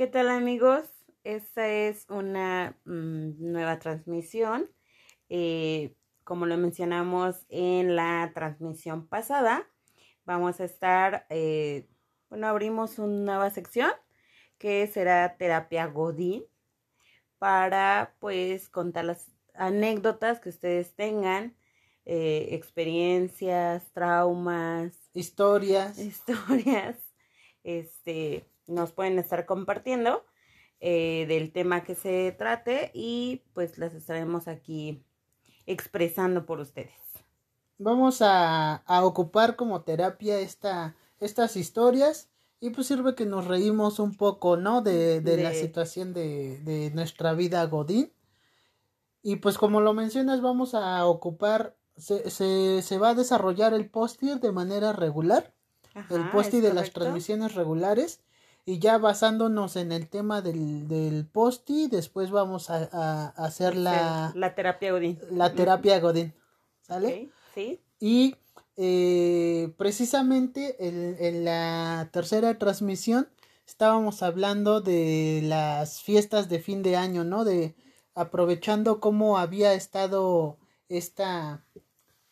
¿Qué tal amigos? Esta es una mm, nueva transmisión. Eh, como lo mencionamos en la transmisión pasada, vamos a estar, eh, bueno, abrimos una nueva sección que será terapia Godín para pues contar las anécdotas que ustedes tengan, eh, experiencias, traumas, Historias. historias, este, nos pueden estar compartiendo eh, del tema que se trate y pues las estaremos aquí expresando por ustedes. Vamos a, a ocupar como terapia esta, estas historias y pues sirve que nos reímos un poco, ¿no? De, de, la De- situación de, de nuestra vida Godín. Y pues como lo mencionas, vamos a ocupar, se, se, se va a desarrollar el post-it de manera regular, el post-it ¿es de las transmisiones regulares. Y ya basándonos en el tema del, del post-it, después vamos a, a hacer la, la terapia Godín. la terapia Godín. ¿Sale? Sí. Y eh, precisamente en, en la tercera transmisión estábamos hablando de las fiestas de fin de año, ¿no? De aprovechando cómo había estado esta,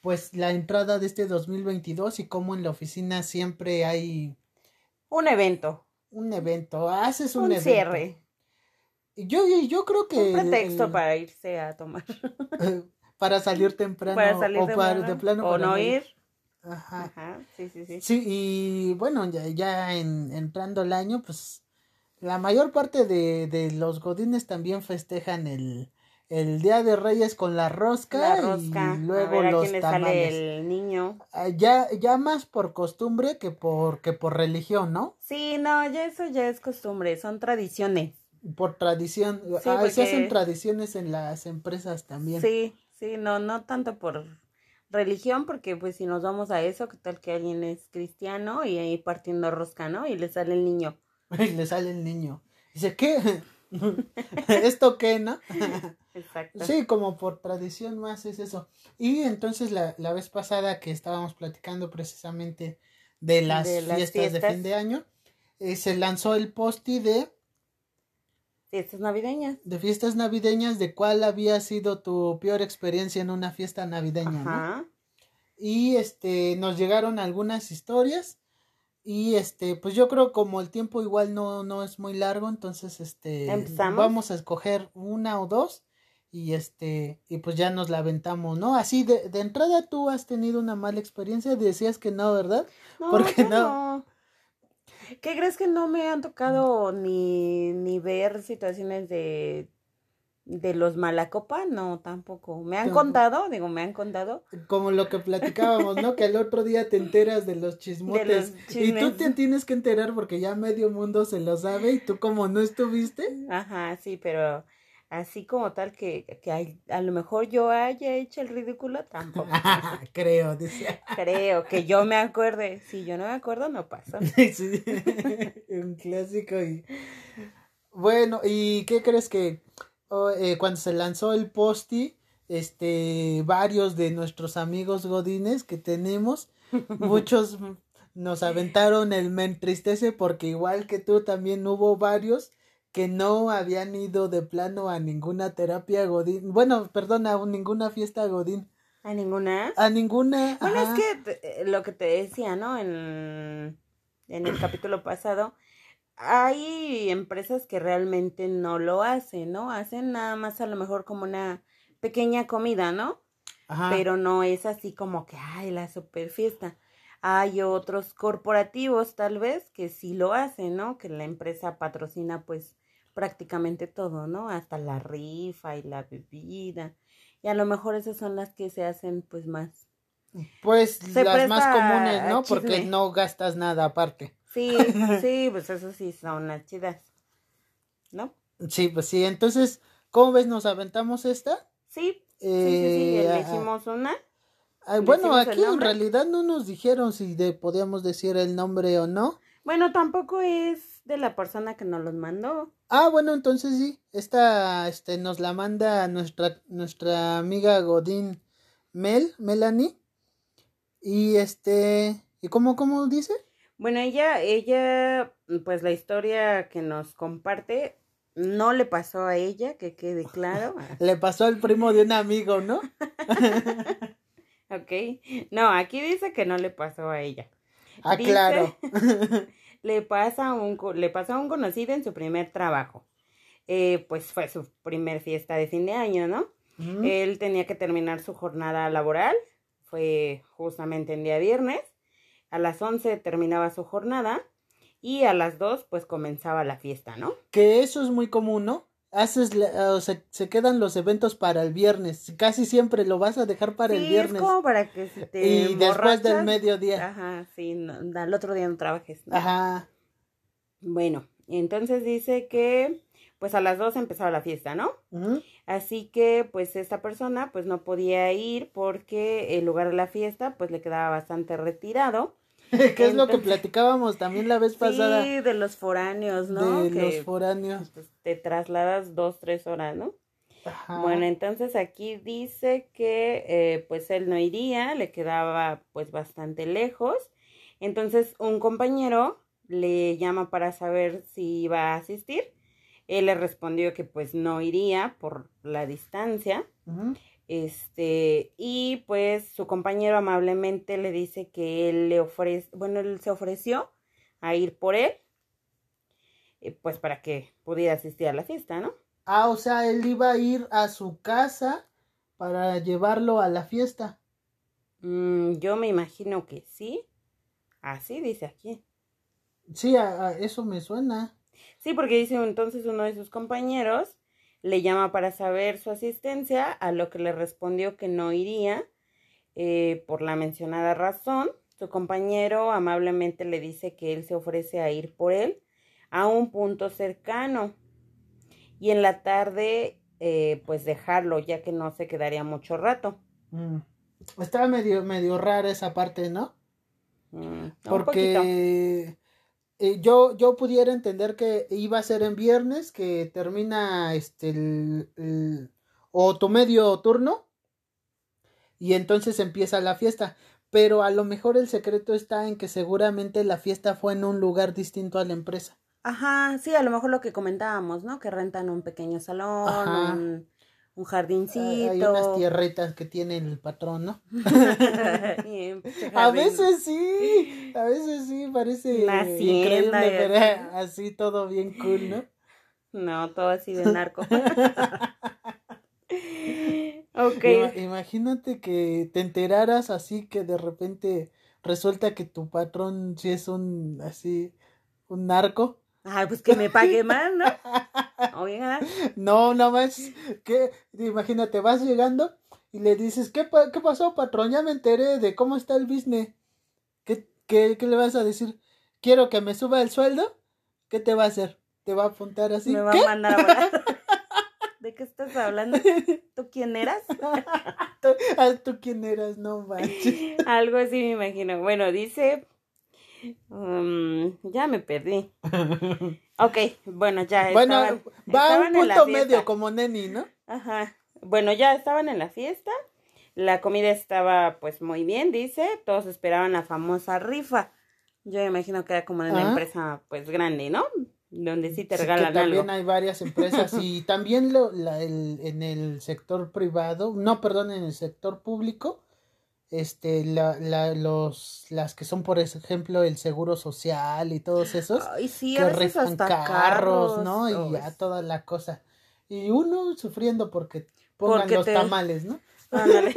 pues la entrada de este 2022 y cómo en la oficina siempre hay Un evento, un evento, haces un, un, evento. cierre, Yo, yo creo que un pretexto el- para irse a tomar, para salir temprano para salir o de, para- de plano o para no ir. Ajá. Ajá, sí, sí, sí. Sí, y bueno, ya, ya en, entrando el año, pues la mayor parte de, de los godines también festejan el, el Día de Reyes con la rosca, La rosca, y a luego a los le tamales. sale el niño. Ah, Ya, ya más por costumbre que por, que por religión, ¿no? Sí, no, ya eso ya es costumbre, son tradiciones. Por tradición. Sí, Ah, Se hacen tradiciones en las empresas también. Sí, sí, no, no tanto por religión, porque pues si nos vamos a eso, qué tal que alguien es cristiano y ahí partiendo rosca, ¿no? Y le sale el niño. Y le sale el niño. Dice, ¿qué? ¿Esto qué, no? Exacto. Sí, como por tradición más es eso. Y entonces la, la vez pasada que estábamos platicando precisamente de las, De las fiestas, de fin de año, eh, se lanzó el posti de, Fiestas navideñas. de fiestas navideñas, de cuál había sido tu peor experiencia en una fiesta navideña. Y este, nos llegaron algunas historias. Y este, pues yo creo como el tiempo igual no, no es muy largo, entonces este ¿Empezamos? vamos a escoger una o dos y este, y pues ya nos la aventamos, ¿no? Así de, de entrada tú has tenido una mala experiencia, decías que no, ¿verdad? No, ¿Por qué yo no? ¿Qué crees que no me han tocado ni, ni ver situaciones de, de los malacopa? No, tampoco. ¿Me han Tampoco. contado? Digo, ¿me han contado? Como lo que platicábamos, ¿no? Que el otro día te enteras de los chismotes los y tú te tienes que enterar porque ya medio mundo se lo sabe y tú como no estuviste. Ajá, sí, pero así como tal que, que hay- a lo mejor yo haya hecho el ridículo, tampoco. Creo, dice. Creo que yo me acuerde. Si yo no me acuerdo, no pasa. Sí, un clásico y bueno, ¿y qué crees que oh, eh, cuando se lanzó el posti, este, varios de nuestros amigos godines que tenemos, muchos nos aventaron el me entristece porque igual que tú también hubo varios que no habían ido de plano a ninguna terapia godín, bueno, perdón, a ninguna fiesta godín, ¿A ninguna? a ninguna. Bueno, ajá. es que eh, lo que te decía, ¿no? En, en el capítulo pasado, hay empresas que realmente no lo hacen, ¿no? Hacen nada más a lo mejor como una pequeña comida, ¿no? Ajá. Pero no es así como que, ay, la super fiesta. Hay otros corporativos tal vez que sí lo hacen, ¿no? Que la empresa patrocina pues prácticamente todo, ¿no? Hasta la rifa y la bebida. Y a lo mejor esas son las que se hacen pues más Pues Se las más comunes, ¿no? Porque no gastas nada aparte. Sí, sí, pues eso sí son las chidas. ¿No? Sí, pues sí. Entonces, ¿cómo ves? ¿Nos aventamos esta? Sí, sí, sí, sí, Eh, elegimos una. ah, bueno, ¿decimos el aquí en realidad no nos dijeron si de, podíamos decir el nombre o no. Bueno, tampoco es de la persona que nos los mandó. Ah, bueno, entonces sí. Esta este, nos la manda nuestra, nuestra amiga Godín Mel, Melanie. Y este, ¿y cómo, cómo dice? Bueno, ella, ella, pues la historia que nos comparte no le pasó a ella, que quede claro. le pasó al primo de un amigo, ¿no? ok. No, aquí dice que no le pasó a ella. Ah, claro. le, pasa un, le pasó a un conocido en su primer trabajo. Eh, pues fue su primer fiesta de fin de año, ¿no? Él tenía que terminar su jornada laboral, fue justamente el día viernes. A las 11 terminaba su jornada y a las 2 pues comenzaba la fiesta, ¿no? Que eso es muy común, ¿no? Haces, o sea, se quedan los eventos para el viernes. Casi siempre lo vas a dejar para el viernes. Es como para que se te Y después del mediodía. Ajá, sí, al otro día no trabajes. Ajá. Bueno, entonces dice que pues a las 2 empezaba la fiesta, ¿no? Así que pues esta persona pues no podía ir porque el lugar de la fiesta pues le quedaba bastante retirado. ¿Qué es lo que platicábamos también la vez pasada? Sí, de los foráneos, ¿no? De los foráneos. Pues, te trasladas dos, tres horas, ¿no? Ajá. Bueno, entonces aquí dice que eh, pues él no iría, le quedaba pues bastante lejos. Entonces un compañero le llama para saber si iba a asistir él le respondió que pues no iría por la distancia. Este, y pues su compañero amablemente le dice que él le ofrece, bueno, él se ofreció a ir por él, eh, pues para que pudiera asistir a la fiesta, ¿no? Ah, o sea, él iba a ir a su casa para llevarlo a la fiesta. Mm, yo me imagino que sí. Así dice aquí. Sí, a eso me suena. Sí, porque dice entonces uno de sus compañeros le llama para saber su asistencia, a lo que le respondió que no iría eh, por la mencionada razón. Su compañero amablemente le dice que él se ofrece a ir por él a un punto cercano y en la tarde eh, pues dejarlo ya que no se quedaría mucho rato. Mm. Estaba medio, medio rara esa parte, ¿no? Mm, Porque eh, yo, yo pudiera entender que iba a ser en viernes, que termina este el, o tu medio turno y entonces empieza la fiesta. Pero a lo mejor el secreto está en que seguramente la fiesta fue en un lugar distinto a la empresa. Ajá, sí, a lo mejor lo que comentábamos, ¿no? Que rentan un pequeño salón, un jardincito. Hay unas tierritas que tiene el patrón, ¿no? a veces sí, a veces sí, parece increíble, pero así todo bien cool, ¿no? No, todo así de narco. ok. Imagínate que te enteraras así que de repente resulta que tu patrón sí es un así, un narco. Ay, pues que me pague más, ¿no? No, nada más que, imagínate, vas llegando y le dices, ¿qué, qué pasó, patrón? Ya me enteré de cómo está el business. ¿Qué, qué, qué le vas a decir? Quiero que me suba el sueldo. ¿Qué te va a hacer? ¿Te va a apuntar así? Me va a mandar a volar. ¿De qué estás hablando? ¿Tú quién eras? ¿Tú, ah, ¿Tú quién eras? No manches. Algo así me imagino. Bueno, dice Um, ya me perdí. Ok, bueno, ya. Bueno, va a un punto medio como Neni, ¿no? Ajá. Bueno, ya estaban en la fiesta. La comida estaba pues muy bien, dice. Todos esperaban la famosa rifa. Yo imagino que era como en una ah. empresa pues grande, ¿no? Donde sí te regalan sí, también hay varias empresas y también lo, la, el, en el sector privado, no, perdón, en el sector público, este la, la, los las que son por ejemplo el seguro social y todos esos Ay, sí, que rifan carros, no y ya toda la cosa. Y uno sufriendo porque pongan los tamales no Ándale.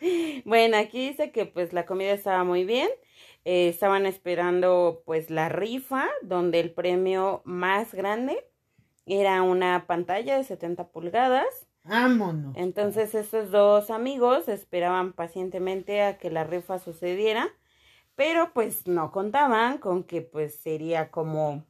bueno aquí dice que pues la comida estaba muy bien. Eh, estaban esperando pues la rifa donde el premio más grande era una pantalla de 70 pulgadas Vámonos. Entonces estos dos amigos esperaban pacientemente a que la rifa sucediera, pero pues no contaban con que pues sería como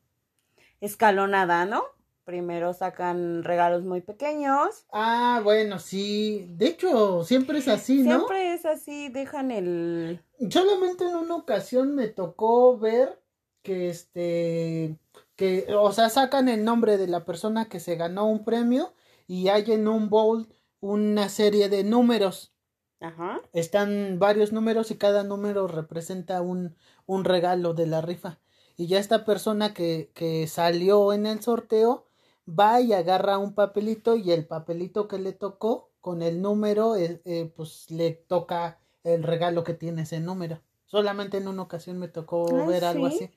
escalonada, ¿no? Primero sacan regalos muy pequeños. Ah, bueno, sí. De hecho, siempre es así, ¿no? Siempre es así, dejan el... Solamente en una ocasión me tocó ver que este, que, o sea, sacan el nombre de la persona que se ganó un premio y hay en un bowl una serie de números. Ajá. Están varios números y cada número representa un, un regalo de la rifa. Y ya esta persona que, que salió en el sorteo va y agarra un papelito y el papelito que le tocó con el número, eh, eh, pues le toca el regalo que tiene ese número. Solamente en una ocasión me tocó ver algo ¿sí? así.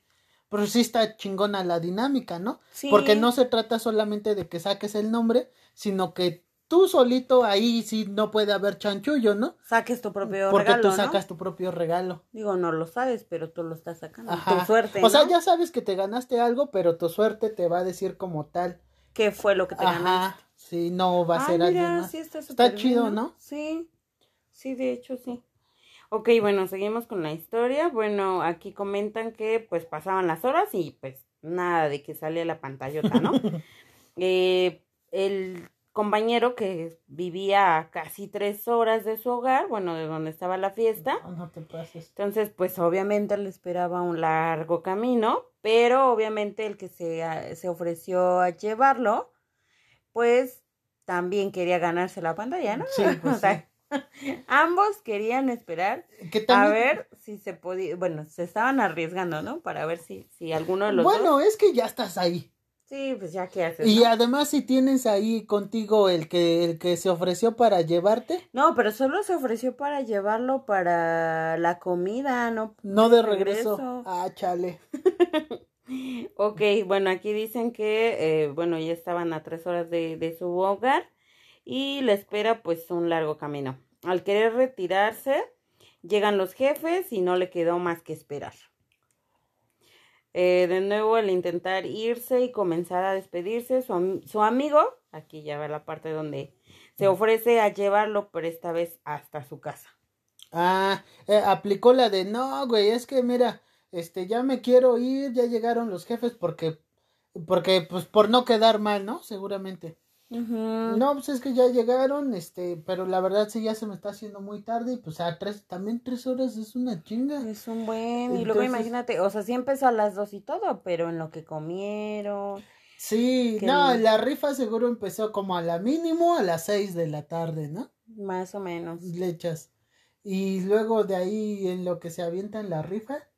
Pero sí está chingona la dinámica, ¿no? Sí. Porque no se trata solamente de que saques el nombre, sino que tú solito ahí sí no puede haber chanchullo, ¿no? Saques tu propio Porque regalo, tú ¿no? sacas tu propio regalo. Digo, no lo sabes, pero tú lo estás sacando. Ajá. Tu suerte, O sea, ¿no? ya sabes que te ganaste algo, pero tu suerte te va a decir como tal. ¿Qué fue lo que te ganaste? Sí, no va a Ah, ser alguien mira, más. sí está, Está súper bien, chido, ¿no? Sí, sí, de hecho sí. Ok, bueno, seguimos con la historia. Bueno, aquí comentan que pues pasaban las horas y pues nada de que salía la pantallota, ¿no? Eh, el compañero que vivía a casi tres horas de su hogar, bueno, de donde estaba la fiesta, No, no te pases. entonces, pues obviamente le esperaba un largo camino, pero obviamente el que se, a- se ofreció a llevarlo, pues también quería ganarse la pantalla, ¿no? Sí, pues o sea, ambos querían esperar a ver si se podía, bueno, se estaban arriesgando, ¿no? Para ver si, si alguno de los Bueno, dos. es que ya estás ahí. Sí, pues ya qué haces. Y ¿no? además si tienes ahí contigo el que el que se ofreció para llevarte, No, pero solo se ofreció para llevarlo para la comida, no no de regreso. Ah, chale. Ok, bueno, aquí dicen que, eh, bueno, ya estaban a tres horas de, de su hogar y le espera pues un largo camino. Al querer retirarse, llegan los jefes y no le quedó más que esperar. Eh, de nuevo, al intentar irse y comenzar a despedirse, su, am- su amigo, aquí ya va la parte donde se ofrece a llevarlo, pero esta vez hasta su casa. Ah, eh, aplicó la de no, güey, es que mira, este, ya me quiero ir, ya llegaron los jefes porque, porque, pues, por no quedar mal, ¿no? Seguramente. No, pues es que ya llegaron, este, pero la verdad sí ya se me está haciendo muy tarde y pues a tres, también tres horas es una chinga. Es un buen, y luego imagínate, o sea, sí empezó a las dos y todo, pero en lo que comieron, Sí, no, el- la rifa seguro empezó como a la mínimo a las seis de la tarde, ¿no? más o menos. Le echas. Y luego de ahí en lo que se avienta en la rifa,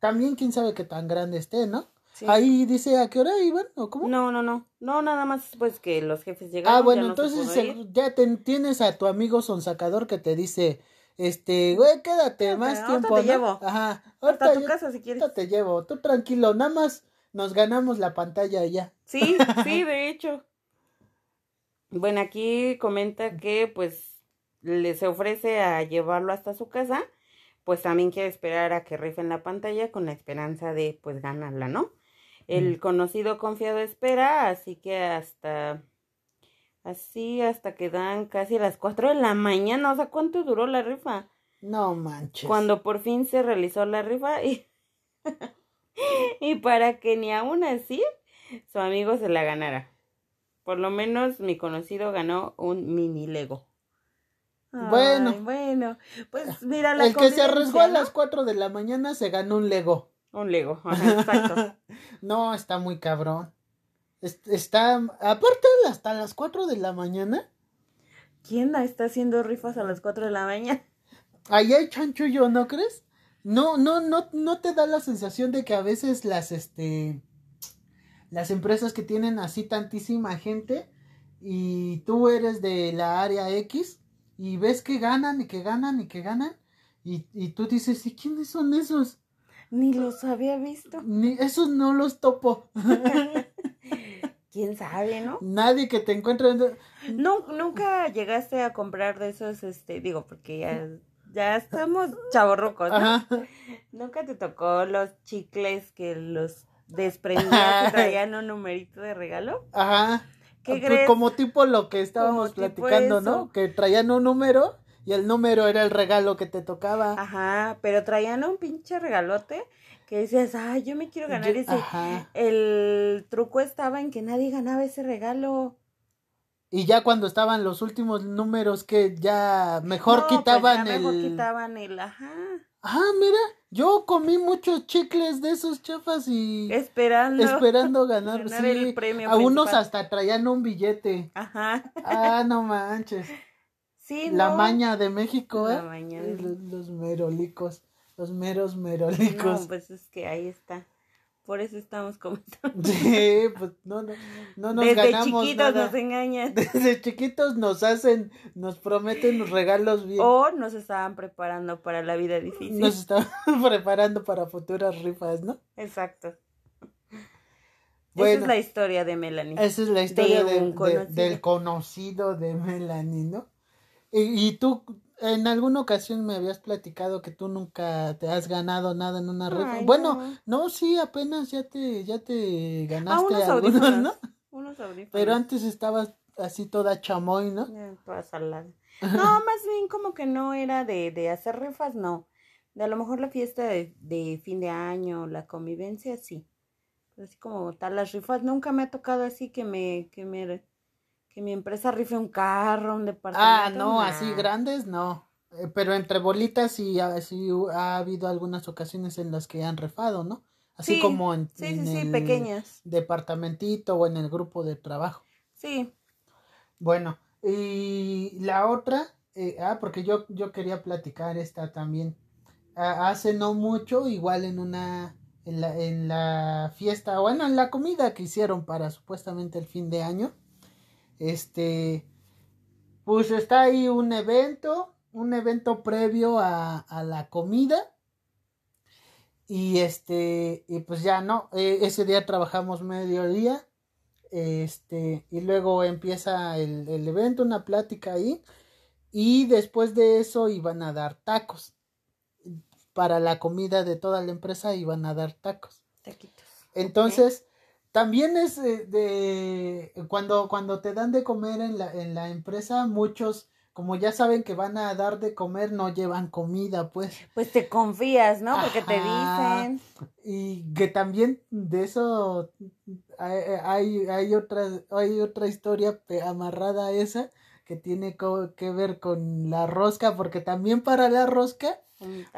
también quién sabe qué tan grande esté, ¿no? Sí. Ahí dice a qué hora iban o cómo. No, no, no, no, nada más pues que los jefes llegaron. ah, bueno, ya no se entonces se- ya te- tienes a tu amigo sonsacador que te dice, este, güey, quédate más ahorita tiempo, te ¿no? llevo. Ajá. Hasta Ahorita tu casa si quieres. ahorita te llevo, tú tranquilo, nada más nos ganamos la pantalla ya. Sí, sí, de hecho. Bueno, aquí comenta que pues le se ofrece a llevarlo hasta su casa, pues también quiere esperar a que rifen la pantalla con la esperanza de pues ganarla, ¿no? El Mm. conocido confiado espera, así que hasta así hasta que dan casi las 4 de la mañana, o sea, ¿cuánto duró la rifa? No manches. Cuando por fin se realizó la rifa y y para que ni aún así su amigo se la ganara. Por lo menos mi conocido ganó un mini Lego. Bueno. Ay, bueno, pues mira la El que se arriesgó a las 4 de la mañana se ganó un Lego. Un Lego, ajá, exacto. no, está muy cabrón. Es- Está, aparte hasta las 4 de la mañana, ¿Quién está haciendo rifas a las 4 de la mañana? ahí hay chanchullo, ¿no crees? No, no, no, no te da la sensación de que a veces las, este, las empresas que tienen así tantísima gente y tú eres de la área X y ves que ganan y que ganan y que ganan y, y tú dices, ¿y quiénes son esos? Ni los había visto. Ni, esos no los topo. ¿Quién sabe, no? Nadie que te encuentre. No, nunca llegaste a comprar de esos, este, digo, porque ya, ya estamos chavorrucos, ¿no? Ajá. ¿Nunca te tocó los chicles que los desprendías y traían un numerito de regalo? Ajá. ¿Qué Pues crees? Como tipo lo que estábamos platicando, eso. ¿no? Que traían un número y el número era el regalo que te tocaba. Ajá, pero traían un pinche regalote que decías, ay, yo me quiero ganar Yo- ese. Ajá. El truco estaba en que nadie ganaba ese regalo. Y ya cuando estaban los últimos números que ya mejor No, pues quitaban ya el. mejor quitaban el, ajá. Ah, mira, yo comí muchos chicles de esos chafas y Esperando. esperando ganar. ganar sí, el premio a unos hasta traían un billete. Ajá. Ah, no manches. Sí, La no. maña de México, La ¿eh? maña de Los, los merolicos, los meros No, merolicos. pues es que ahí está. Por eso estamos comentando. Sí, pues no, no, no nos Desde ganamos chiquitos nada. nos engañan. Desde chiquitos nos hacen, nos prometen los regalos bien. O nos estaban preparando para la vida difícil. Nos están preparando para futuras rifas, ¿no? Exacto. Esa Bueno. es la historia de Melanie. Esa es la historia De de- de- del conocido de Melanie, ¿no? Y, y tú, en alguna ocasión me habías platicado que tú nunca te has ganado nada en una rifa. Bueno, no. no, sí, apenas ya te, ya te Ah, ganaste unos algunos, audífonos. ¿no? Unos audífonos. Pero antes estabas así toda chamoy, ¿no? Toda salada. No, más bien como que no era de, de hacer rifas, no. De a lo mejor la fiesta de, de fin de año, la convivencia, sí. Pero así como tal, las rifas, nunca me ha tocado así que me, que me, que mi empresa rife un carro, un departamento. Ah, no, nah. así grandes, no. Eh, Pero entre bolitas sí, ha- sí ha habido algunas ocasiones en las que han rifado, ¿no? Así Sí, como en, Sí, en sí, sí, el pequeñas. departamentito o en el grupo de trabajo. Sí. Bueno, y la otra, eh, ah, porque yo, yo quería platicar esta también. Ah, hace no mucho, igual en una, en la, en la fiesta, bueno, en la comida que hicieron para supuestamente el fin de año, este, pues está ahí un evento, un evento previo a, a la comida. Y este, y pues ya no, eh, ese día trabajamos mediodía este, y luego empieza el, el evento, una plática ahí, y después de eso iban a dar tacos. Para la comida de toda la empresa iban a dar tacos. Taquitos. Entonces, también es de cuando, cuando te dan de comer en la, en la empresa, muchos, como ya saben que van a dar de comer, no llevan comida, pues. Pues te confías, ¿no? Porque te dicen. Y que también de eso hay, hay, hay otra, hay otra historia amarrada a esa que tiene que ver con la rosca, porque también para la rosca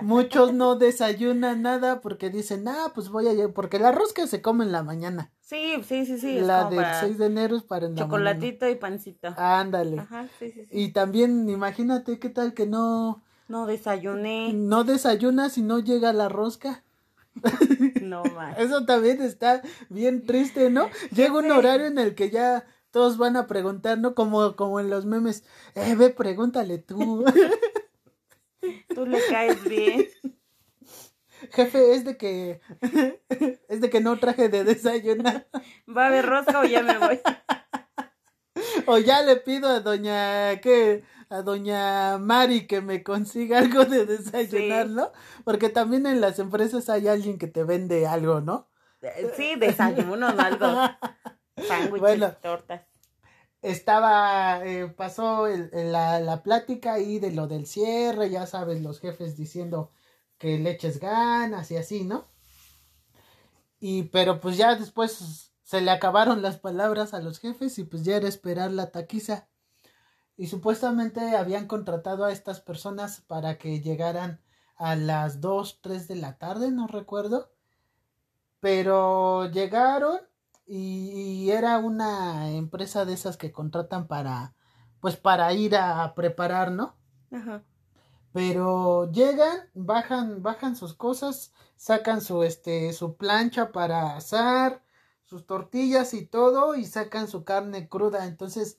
muchos no desayunan nada porque dicen, ah, pues voy a llevar, porque la rosca se come en la mañana. Sí, sí, sí, sí. la del para 6 de enero es para en la mañana. chocolatito y pancito. Ándale. Ajá, sí, sí, sí. Y también imagínate qué tal que no, No desayuné. no desayunas y no llega la rosca. No más. Eso también está bien triste, ¿no? Llega un horario en el que ya todos van a preguntar, ¿no? Como, como en los memes, eh, ve, pregúntale tú. Tú le caes bien. Jefe, es de que, es de que no traje de desayunar. ¿Va a haber rosca o ya me voy? O ya le pido a doña, ¿qué? A doña Mari que me consiga algo de desayunar, Sí. ¿no? Porque también en las empresas hay alguien que te vende algo, ¿no? Sí, desayuno, no algo. Sándwiches, Bueno. tortas. estaba, eh, pasó el- el- la, la plática ahí de lo del cierre, ya sabes, los jefes diciendo que le eches ganas y así, ¿no? Y pero pues ya después se le acabaron las palabras a los jefes y pues ya era esperar la taquiza. Y supuestamente habían contratado a estas personas para que llegaran a las 2, 3 de la tarde, no recuerdo. Pero llegaron y, era una empresa de esas que contratan para, pues para ir a, a preparar, ¿no? Ajá. Pero llegan, bajan, bajan sus cosas, sacan su, este, su plancha para asar, sus tortillas y todo, y sacan su carne cruda. Entonces,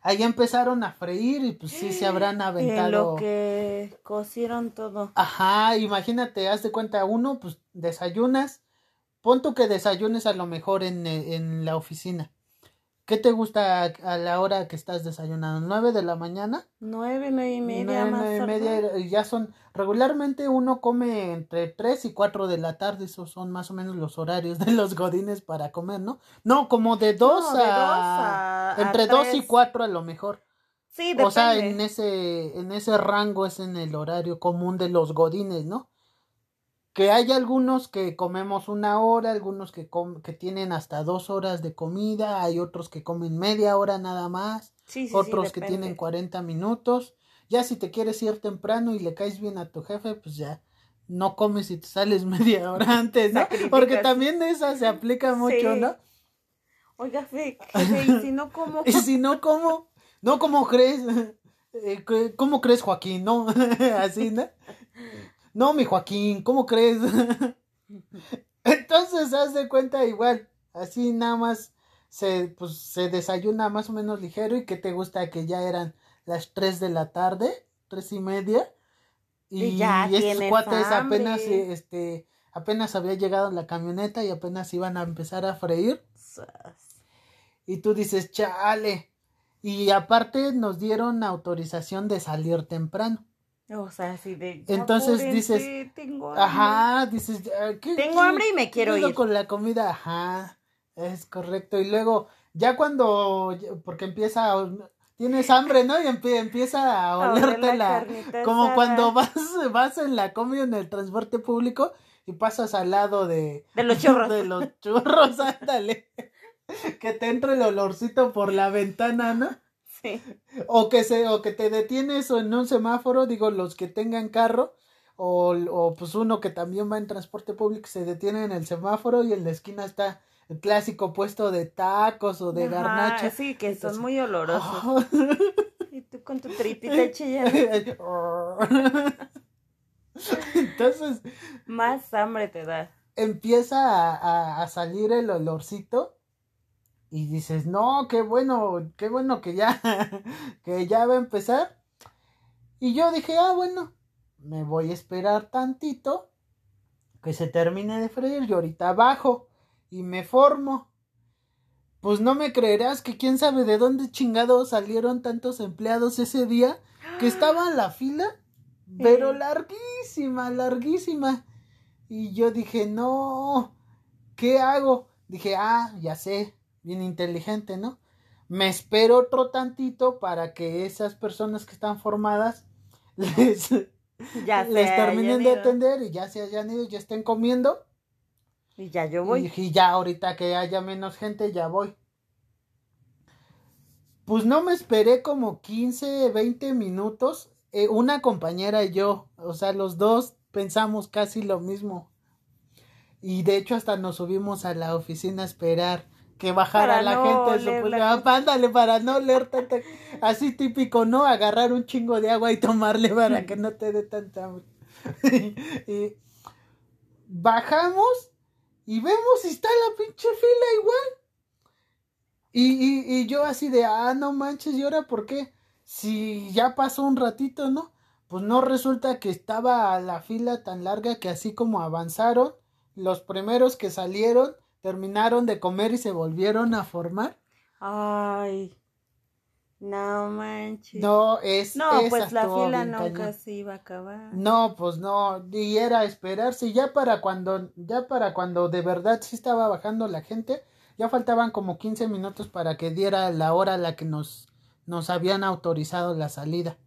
ahí empezaron a freír y pues sí se habrán En aventado. lo que cocieron todo. Ajá, imagínate, haz de cuenta, uno, pues desayunas, pon tú que desayunes a lo mejor en, en la oficina. ¿Qué te gusta a, la hora que estás desayunando? ¿Nueve de la mañana? Nueve, nueve y media Nueve, más. nueve y media, y ya son, regularmente uno come entre tres y cuatro de la tarde, esos son más o menos los horarios de los godines para comer, ¿no? No, como de dos, No, de a, dos a- a entre dos y cuatro a lo mejor. Sí, depende. O sea, en ese, en ese rango es en el horario común de los godines, ¿no? Que hay algunos que comemos una hora, algunos que, com- que tienen hasta dos horas de comida, hay otros que comen media hora nada más, Sí, sí, sí, otros que tienen 40 minutos. Ya si te quieres ir temprano y le caes bien a tu jefe, pues ya no comes y te sales media hora antes, ¿no? Sacrificas. Porque también esa se aplica mucho. ¿no? Oiga, fe, jefe, y si no como. Y si no, ¿cómo? No, ¿cómo crees? eh, ¿qué- ¿cómo crees, Joaquín? No, así, ¿no? No, mi Joaquín, ¿cómo crees? Entonces, haz de cuenta igual, así nada más se, pues, se desayuna más o menos ligero y que te gusta que ya eran las 3 de la tarde, tres y media. Y, Y ya estos tienes cuates hambre. apenas, este, apenas había llegado la camioneta y apenas iban a empezar a freír. Y tú dices, chale. Y aparte nos dieron autorización de salir temprano. O sea, así de. Entonces "Apúrense, dices, Tengo hambre". Ajá, dices, "Ah, ¿qué- Tengo qué- hambre y me quiero ir. con la comida, ajá, es correcto. Y luego, ya cuando, porque empieza, a tienes hambre, ¿no? Y empie- empieza a A oler olerte la como cuando vas, vas en la comida en el transporte público y pasas al lado de, De los churros. de los churros, ándale. Que te entre el olorcito por la ventana, ¿no? Sí. O que se, o que te detienes en un semáforo, digo, los que tengan carro, o, o pues uno que también va en transporte público se detiene en el semáforo y en la esquina está el clásico puesto de tacos o de garnacha. Sí, que son Entonces- muy olorosos. Y tú con tu tripita chillando. Entonces Más hambre te da. empieza a, a- a salir el olorcito y dices, no, qué bueno, qué bueno que ya, que ya va a empezar. Y yo dije, ah, bueno, me voy a esperar tantito que se termine de freír y ahorita bajo y me formo. Pues no me creerás que quién sabe de dónde chingados salieron tantos empleados ese día que estaba la fila, pero larguísima, larguísima. Y yo dije, no, ¿qué hago? Dije, ah, ya sé, bien inteligente, ¿no? Me espero otro tantito para que esas personas que están formadas les, Ya les terminen de atender y ya se hayan ido, ya estén comiendo. Y ya yo Y voy. dije, ya ahorita que haya menos gente, ya voy. Pues no me esperé como 15, 20 minutos. eh, una compañera y yo, o sea, los dos pensamos casi lo mismo. Y de hecho hasta nos subimos a la oficina a esperar que bajara Para la no gente. oler Pues, la ándale, para no leer tanta... Así típico, ¿no? Agarrar un chingo de agua y tomarle para que no te dé tanta hambre. y bajamos y vemos si está la pinche fila igual. Y, y, y yo así de, ah, no manches, ¿y ahora por qué? Si ya pasó un ratito, ¿no? Pues no resulta que estaba la fila tan larga que así como avanzaron, los primeros que salieron terminaron de comer y se volvieron a formar. Ay. No manches. No, es No, esa pues la fila nunca cañón. se iba a acabar. No, pues no, y era esperarse, y ya para cuando, ya para cuando de verdad sí estaba bajando la gente, ya faltaban como 15 minutos para que diera la hora a la que nos, nos habían autorizado la salida.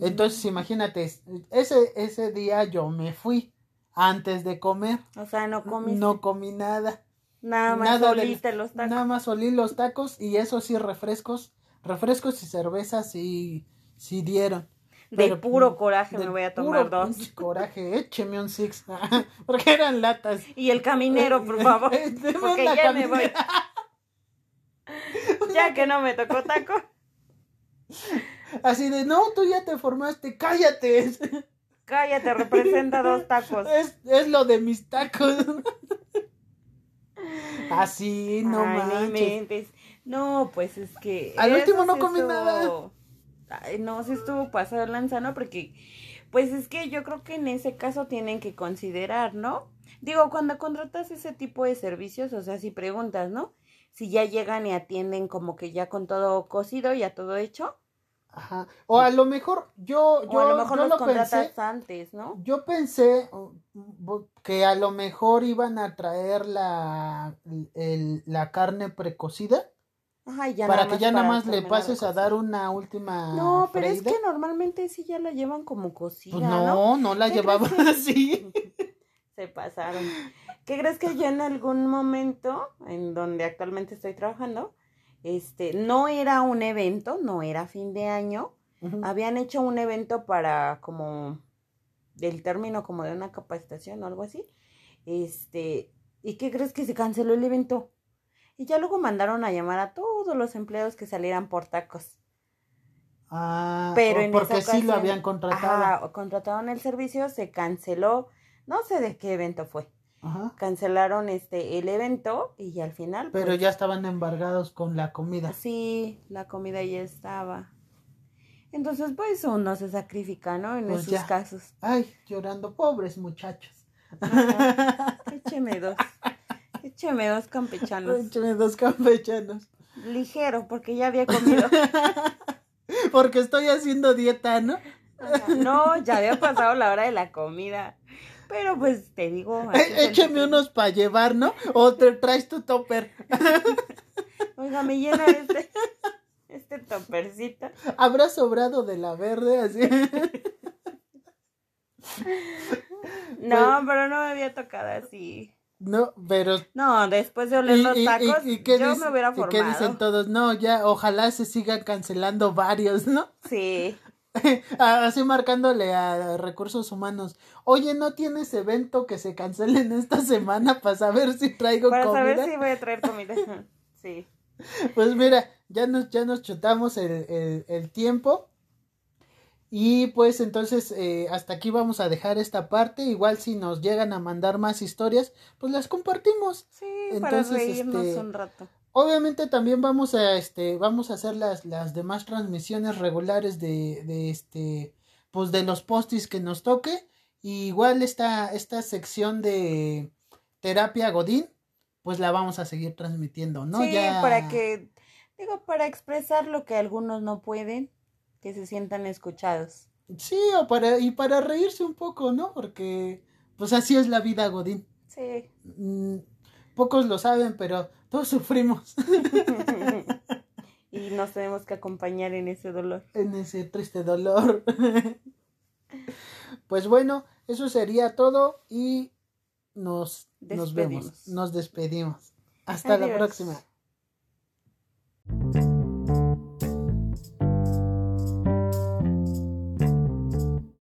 Entonces, Mm. imagínate, ese, ese día yo me fui antes de comer, O sea, no comiste. no comí nada, Nada más nada oliste los tacos. nada más olí los tacos y eso sí, refrescos, refrescos y cervezas sí, sí dieron. De pero- puro coraje me de voy a tomar puro dos. Coraje, écheme un six. Porque eran latas. Y el caminero, por favor. Deme Porque ya me voy. caminera. Ya que no me tocó taco. Así de, no, tú ya te formaste, cállate. Es, Cállate, representa dos tacos. es, es lo de mis tacos. Así, no Ay, no manches. No, pues es que. Al último no comí estuvo- nada. Ay, no, sí estuvo pasado de lanza, ¿no? Porque, pues es que yo creo que en ese caso tienen que considerar, ¿no? Digo, cuando contratas ese tipo de servicios, o sea, si preguntas, ¿no? Si ya llegan y atienden como que ya con todo cocido, ya todo hecho. Ajá. O a lo mejor yo, yo, o a lo mejor yo los lo pensé. antes, ¿no? Yo pensé que a lo mejor iban a traer la, el- la carne precocida Ajá, ya para que ya nada más le pases a dar una última No, pero es que normalmente sí ya la llevan como cocida, Pues ¿no? no, no la ¿Qué llevaba crees así. Se pasaron. ¿Qué crees que yo en algún momento, en donde actualmente estoy trabajando, este, no era un evento, no era fin de año, habían hecho un evento para como del término como de una capacitación o algo así. Este, ¿y qué crees que se canceló el evento? Y ya luego mandaron a llamar a todos los empleados que salieran por tacos. Ah, Pero en porque sí lo habían contratado. Ajá, contrataron el servicio, se canceló, no sé de qué evento fue. Ajá. Cancelaron este el evento y al final Pero pues, ya estaban embargados con la comida. sí, la comida ya estaba. Entonces, pues uno se sacrifica, ¿no? En Pues esos ya. casos. Ay, llorando, pobres muchachos. Ajá. Écheme dos. Écheme dos campechanos. Échame dos campechanos. Ligero, porque ya había comido. Porque estoy haciendo dieta, ¿no? Ajá. No, ya había pasado la hora de la comida. Pero pues te digo. Eh, écheme unos para llevar, ¿no? O te traes tu topper. Oiga, me llena este, este topercito. Habrá sobrado de la verde, así. No, pero no me había tocado así. No, pero. No, después de oler ¿Y, los y- y- tacos, y qué yo dice- me hubiera y qué dicen formado. todos? No, ya, ojalá se sigan cancelando varios, ¿no? Sí. Así marcándole a recursos humanos. Oye, ¿no tienes evento que se cancele en esta semana para saber si traigo Para comida? saber si voy a traer comida. Sí. Pues mira, ya nos, ya nos chutamos el, el- el tiempo. Y pues entonces eh, hasta aquí vamos a dejar esta parte. Igual si nos llegan a mandar más historias, pues las compartimos. Sí, para Entonces, reírnos este, un rato. Obviamente también vamos a este, vamos a hacer las, las demás transmisiones regulares de, de este, pues de los postis que nos toque. Y igual esta, esta sección de terapia Godín, pues la vamos a seguir transmitiendo, ¿no? sí, ya... para que, digo, para expresar lo que algunos no pueden, que se sientan escuchados. Sí, o para, y para reírse un poco, ¿no? Porque, pues así es la vida, Godín. Sí. Mm, pocos lo saben, pero todos sufrimos. y nos tenemos que acompañar en ese dolor. En ese triste dolor. pues bueno, eso sería todo y nos, nos vemos. Nos despedimos. Hasta la próxima.